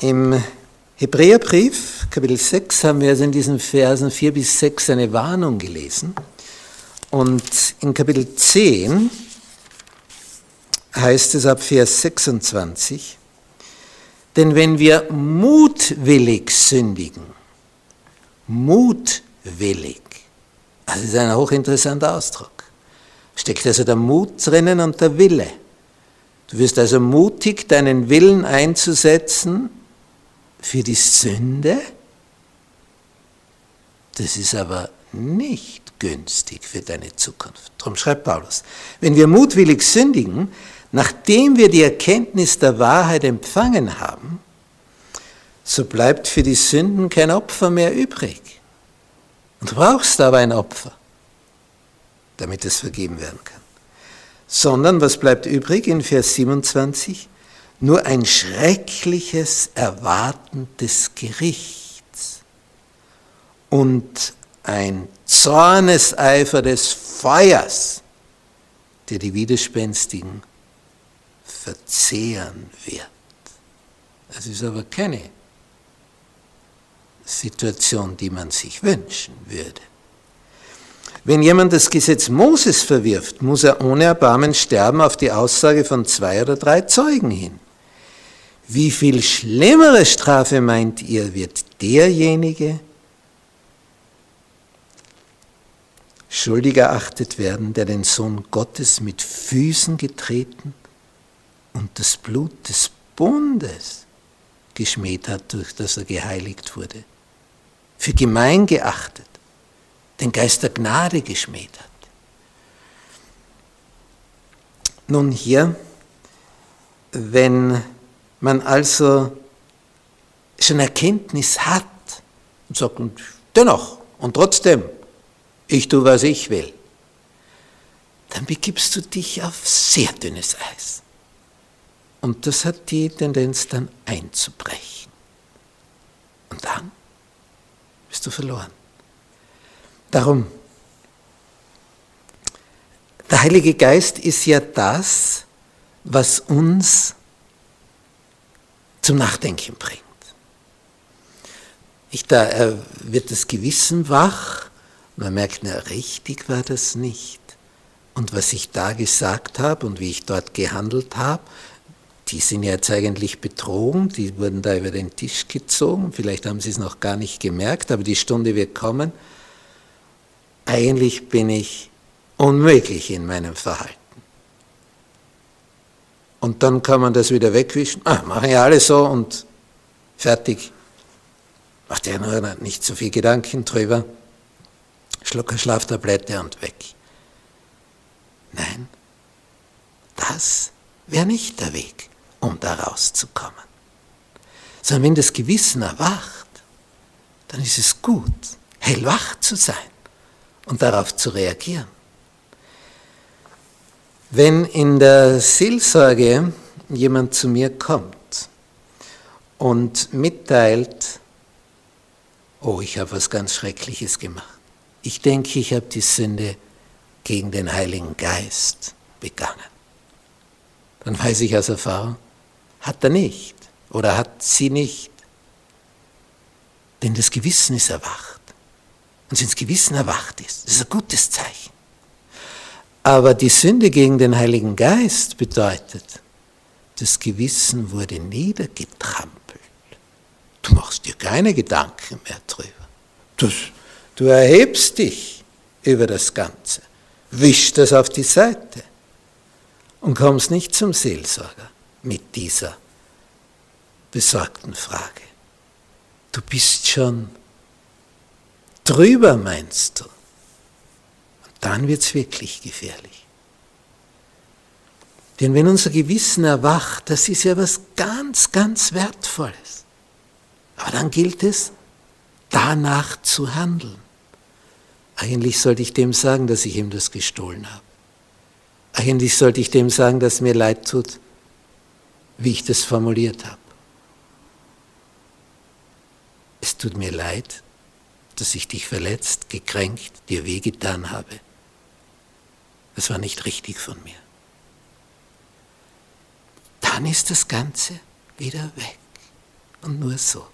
Im Hebräerbrief, Kapitel 6, haben wir also in diesen Versen 4 bis 6 eine Warnung gelesen. Und in Kapitel 10 heißt es ab Vers 26, denn wenn wir mutwillig sündigen, mutwillig, das ist ein hochinteressanter Ausdruck, steckt also der Mut drinnen und der Wille. Du wirst also mutig, deinen Willen einzusetzen, für die Sünde, das ist aber nicht günstig für deine Zukunft. Darum schreibt Paulus, wenn wir mutwillig sündigen, nachdem wir die Erkenntnis der Wahrheit empfangen haben, so bleibt für die Sünden kein Opfer mehr übrig. Und du brauchst aber ein Opfer, damit es vergeben werden kann. Sondern was bleibt übrig in Vers 27? Nur ein schreckliches Erwarten des Gerichts und ein Zorneseifer des Feuers, der die Widerspenstigen verzehren wird. Das ist aber keine Situation, die man sich wünschen würde. Wenn jemand das Gesetz Moses verwirft, muss er ohne Erbarmen sterben auf die Aussage von zwei oder drei Zeugen hin. Wie viel schlimmere Strafe meint ihr, wird derjenige schuldig erachtet werden, der den Sohn Gottes mit Füßen getreten und das Blut des Bundes geschmäht hat, durch das er geheiligt wurde, für gemein geachtet, den Geist der Gnade geschmäht hat. Nun hier, wenn man also schon Erkenntnis hat und sagt, und dennoch und trotzdem, ich tue, was ich will, dann begibst du dich auf sehr dünnes Eis. Und das hat die Tendenz dann einzubrechen. Und dann bist du verloren. Darum, der Heilige Geist ist ja das, was uns zum Nachdenken bringt. Ich, da äh, wird das Gewissen wach, man merkt, na, richtig war das nicht. Und was ich da gesagt habe und wie ich dort gehandelt habe, die sind jetzt eigentlich betrogen, die wurden da über den Tisch gezogen, vielleicht haben sie es noch gar nicht gemerkt, aber die Stunde wird kommen. Eigentlich bin ich unmöglich in meinem Verhalten. Und dann kann man das wieder wegwischen. Ah, machen ja alle so und fertig. Macht ja nur nicht so viel Gedanken drüber. Schlucker Schlaftablette und weg. Nein, das wäre nicht der Weg, um da rauszukommen. Sondern wenn das Gewissen erwacht, dann ist es gut, hellwach zu sein und darauf zu reagieren. Wenn in der Seelsorge jemand zu mir kommt und mitteilt, oh, ich habe was ganz Schreckliches gemacht. Ich denke, ich habe die Sünde gegen den Heiligen Geist begangen. Dann weiß ich aus Erfahrung, hat er nicht oder hat sie nicht. Denn das Gewissen ist erwacht. Und wenn das Gewissen erwacht ist, das ist ein gutes Zeichen. Aber die Sünde gegen den Heiligen Geist bedeutet, Das Gewissen wurde niedergetrampelt. Du machst dir keine Gedanken mehr drüber. Das, du erhebst dich über das Ganze, wischst das auf die Seite und kommst nicht zum Seelsorger mit dieser besorgten Frage. Du bist schon drüber, meinst du. Dann wird es wirklich gefährlich. Denn wenn unser Gewissen erwacht, das ist ja was ganz, ganz Wertvolles. Aber dann gilt es, danach zu handeln. Eigentlich sollte ich dem sagen, dass ich ihm das gestohlen habe. Eigentlich sollte ich dem sagen, dass mir leid tut, wie ich das formuliert habe. Es tut mir leid, dass ich dich verletzt, gekränkt, dir wehgetan habe. Das war nicht richtig von mir. Dann ist das Ganze wieder weg. Und nur so.